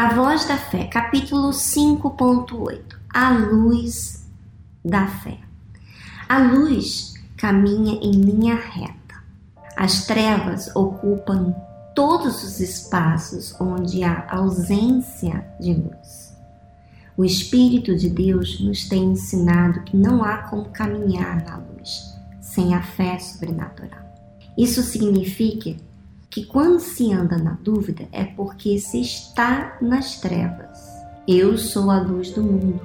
A Voz da Fé, capítulo 5.8 A luz da fé. A luz caminha em linha reta. As trevas ocupam todos os espaços onde há ausência de luz. O Espírito de Deus nos tem ensinado que não há como caminhar na luz sem a fé sobrenatural. Isso significa que quando se anda na dúvida é porque se está nas trevas. Eu sou a luz do mundo.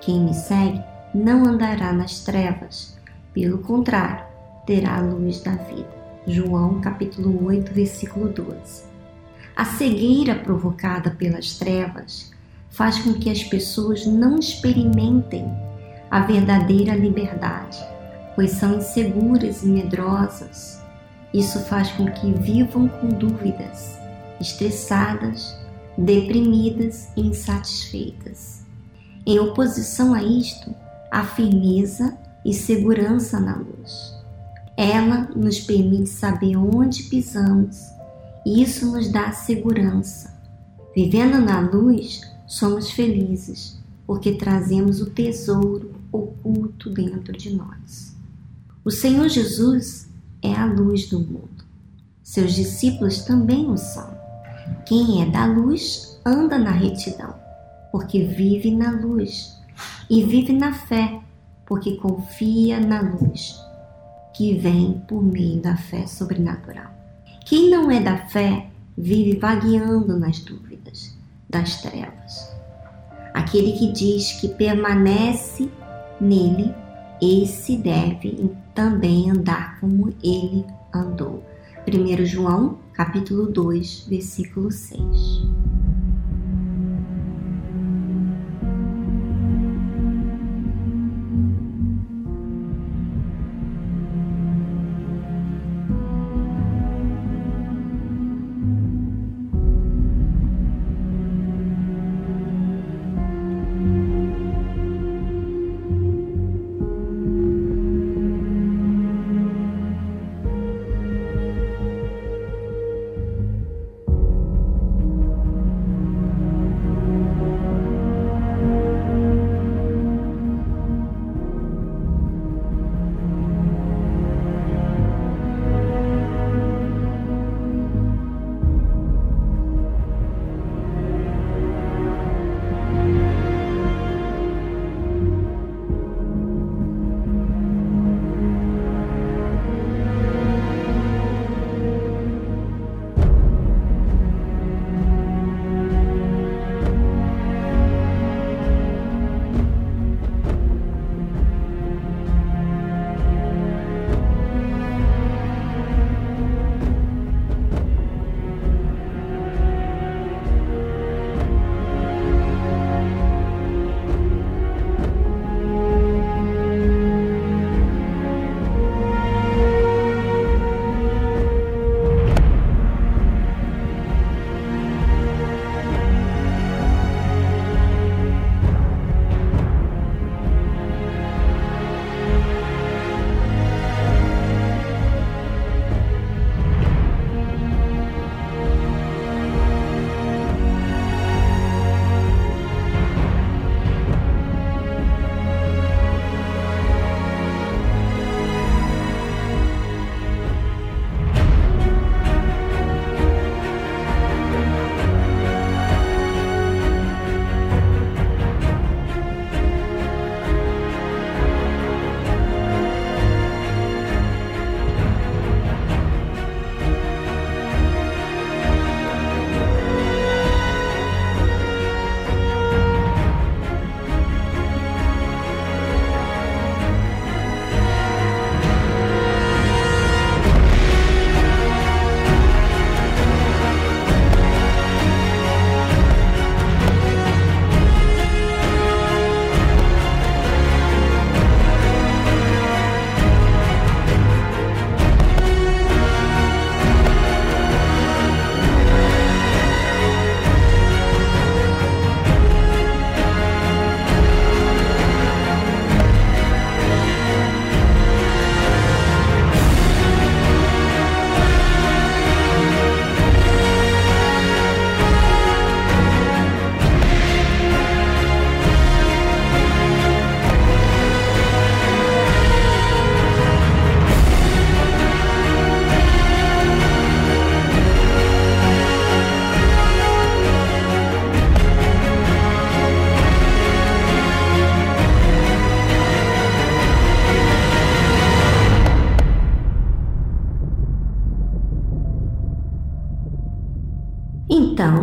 Quem me segue não andará nas trevas, pelo contrário, terá a luz da vida. João capítulo 8, versículo 12. A cegueira provocada pelas trevas faz com que as pessoas não experimentem a verdadeira liberdade, pois são inseguras e medrosas isso faz com que vivam com dúvidas, estressadas, deprimidas e insatisfeitas. Em oposição a isto, há firmeza e segurança na luz. Ela nos permite saber onde pisamos e isso nos dá segurança. Vivendo na luz, somos felizes porque trazemos o tesouro oculto dentro de nós. O Senhor Jesus é a luz do mundo. Seus discípulos também o são. Quem é da luz anda na retidão, porque vive na luz, e vive na fé, porque confia na luz, que vem por meio da fé sobrenatural. Quem não é da fé vive vagueando nas dúvidas das trevas. Aquele que diz que permanece nele esse deve também andar como ele andou. 1 João, capítulo 2, versículo 6.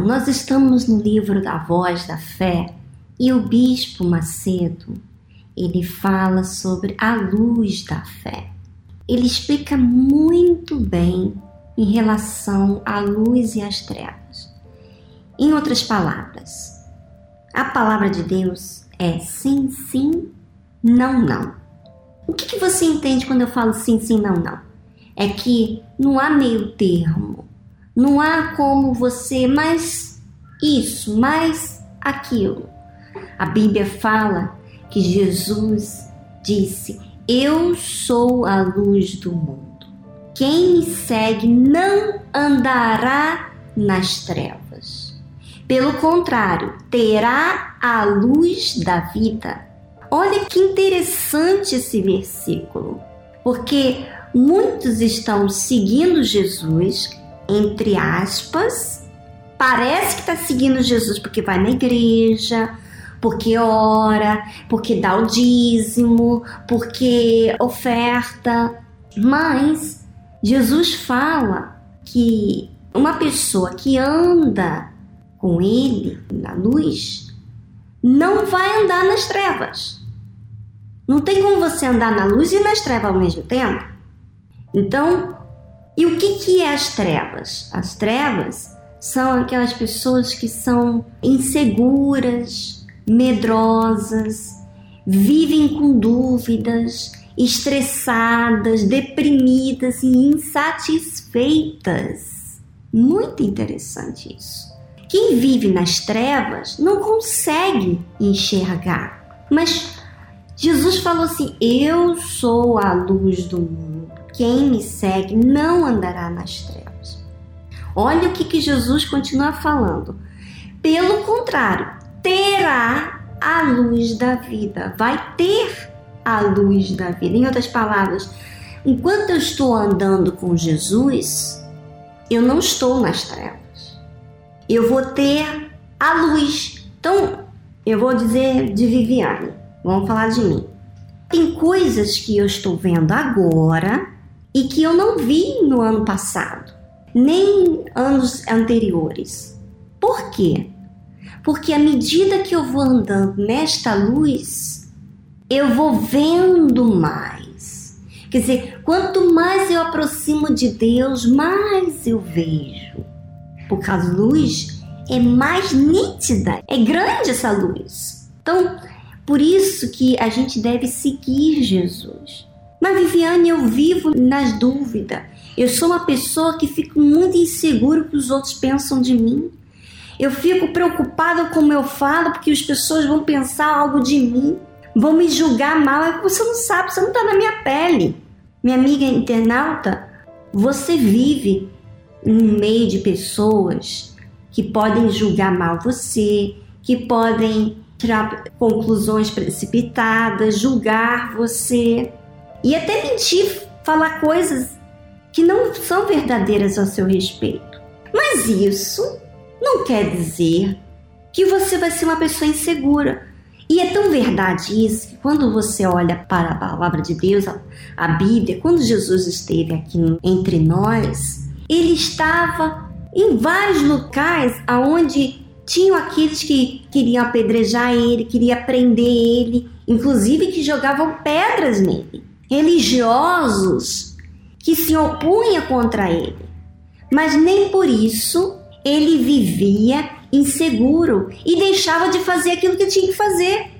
Nós estamos no livro da Voz da Fé e o Bispo Macedo ele fala sobre a luz da fé. Ele explica muito bem em relação à luz e às trevas. Em outras palavras, a palavra de Deus é sim, sim, não, não. O que, que você entende quando eu falo sim, sim, não, não? É que não há meio termo. Não há como você mais isso, mais aquilo. A Bíblia fala que Jesus disse: Eu sou a luz do mundo. Quem me segue não andará nas trevas. Pelo contrário, terá a luz da vida. Olha que interessante esse versículo, porque muitos estão seguindo Jesus, entre aspas, parece que está seguindo Jesus porque vai na igreja, porque ora, porque dá o dízimo, porque oferta. Mas Jesus fala que uma pessoa que anda com ele na luz não vai andar nas trevas. Não tem como você andar na luz e nas trevas ao mesmo tempo. Então, e o que, que é as trevas? As trevas são aquelas pessoas que são inseguras, medrosas, vivem com dúvidas, estressadas, deprimidas e insatisfeitas. Muito interessante isso. Quem vive nas trevas não consegue enxergar. Mas Jesus falou assim: Eu sou a luz do mundo. Quem me segue não andará nas trevas. Olha o que, que Jesus continua falando. Pelo contrário, terá a luz da vida, vai ter a luz da vida. Em outras palavras, enquanto eu estou andando com Jesus, eu não estou nas trevas. Eu vou ter a luz. Então, eu vou dizer de Viviane, vamos falar de mim. Tem coisas que eu estou vendo agora e que eu não vi no ano passado, nem anos anteriores. Por quê? porque à medida que eu vou andando nesta luz, eu vou vendo mais. Quer dizer, quanto mais eu aproximo de Deus, mais eu vejo. Porque a luz é mais nítida, é grande essa luz. Então, por isso que a gente deve seguir Jesus. Mas Viviane, eu vivo nas dúvidas. Eu sou uma pessoa que fico muito insegura o que os outros pensam de mim. Eu fico preocupada com o eu falo porque as pessoas vão pensar algo de mim, vão me julgar mal. É você não sabe, você não está na minha pele. Minha amiga internauta, você vive no meio de pessoas que podem julgar mal você, que podem tirar conclusões precipitadas, julgar você e até mentir, falar coisas que não são verdadeiras ao seu respeito. Mas isso não quer dizer que você vai ser uma pessoa insegura. E é tão verdade isso que quando você olha para a palavra de Deus, a Bíblia, quando Jesus esteve aqui entre nós, ele estava em vários locais aonde tinham aqueles que queriam apedrejar ele, queriam prender ele, inclusive que jogavam pedras nele, religiosos que se opunham contra ele. Mas nem por isso ele vivia inseguro e deixava de fazer aquilo que tinha que fazer.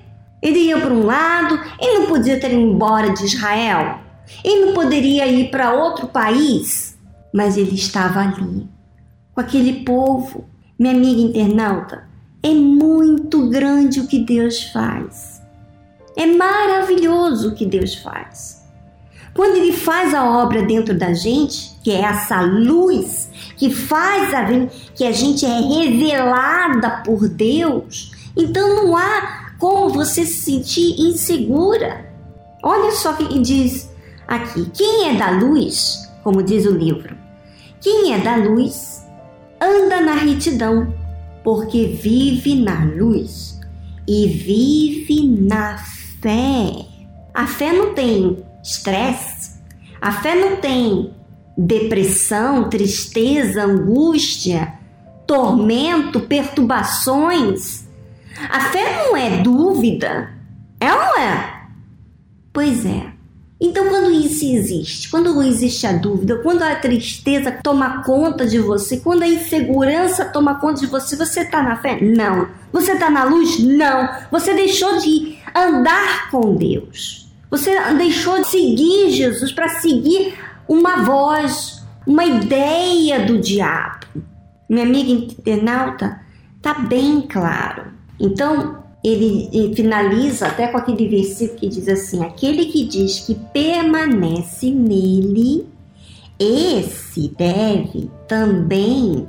Ele ia para um lado, ele não podia ter ido embora de Israel, ele não poderia ir para outro país, mas ele estava ali, com aquele povo. Minha amiga internauta, é muito grande o que Deus faz. É maravilhoso o que Deus faz. Quando Ele faz a obra dentro da gente, que é essa luz que faz a que a gente é revelada por Deus, então não há como você se sentir insegura. Olha só o que diz aqui: quem é da luz, como diz o livro, quem é da luz anda na retidão, porque vive na luz e vive na fé. A fé não tem estresse, a fé não tem depressão, tristeza, angústia. tormento, perturbações. A fé não é dúvida, é ou não é? Pois é. Então, quando isso existe, quando existe a dúvida, quando a tristeza toma conta de você, quando a insegurança toma conta de você, você está na fé? Não. Você está na luz? Não. Você deixou de andar com Deus. Você deixou de seguir Jesus para seguir uma voz, uma ideia do diabo. Minha amiga internauta, tá bem claro. Então, ele finaliza até com aquele versículo que diz assim: aquele que diz que permanece nele, esse deve também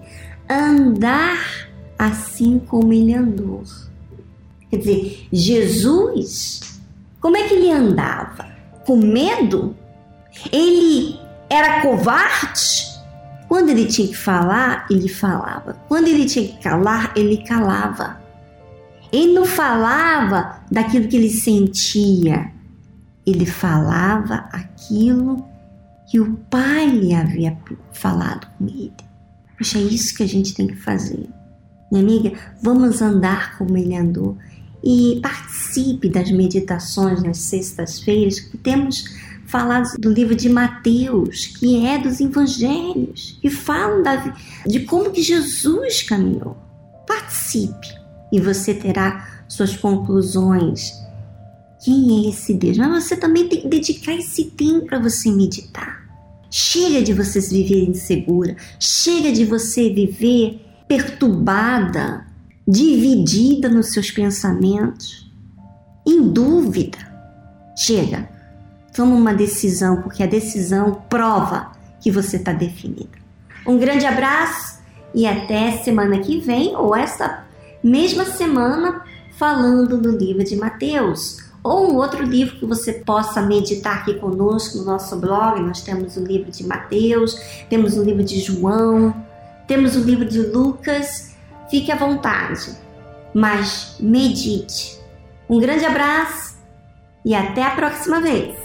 andar assim como ele andou. Quer dizer, Jesus, como é que ele andava? Com medo? Ele era covarde? Quando ele tinha que falar, ele falava. Quando ele tinha que calar, ele calava. Ele não falava daquilo que ele sentia. Ele falava aquilo que o pai lhe havia falado com ele. Puxa, é isso que a gente tem que fazer. Minha amiga, vamos andar como ele andou e participe das meditações nas sextas-feiras que temos falado do livro de Mateus, que é dos evangelhos, que falam da, de como que Jesus caminhou. Participe e você terá suas conclusões. Quem é esse Deus? Mas você também tem que dedicar esse tempo para você meditar. Chega de você viver insegura, chega de você viver perturbada, dividida nos seus pensamentos, em dúvida. Chega, toma uma decisão, porque a decisão prova que você está definida. Um grande abraço e até semana que vem ou esta mesma semana falando do livro de Mateus. Ou um outro livro que você possa meditar aqui conosco no nosso blog. Nós temos o livro de Mateus, temos o livro de João, temos o livro de Lucas Fique à vontade, mas medite. Um grande abraço e até a próxima vez!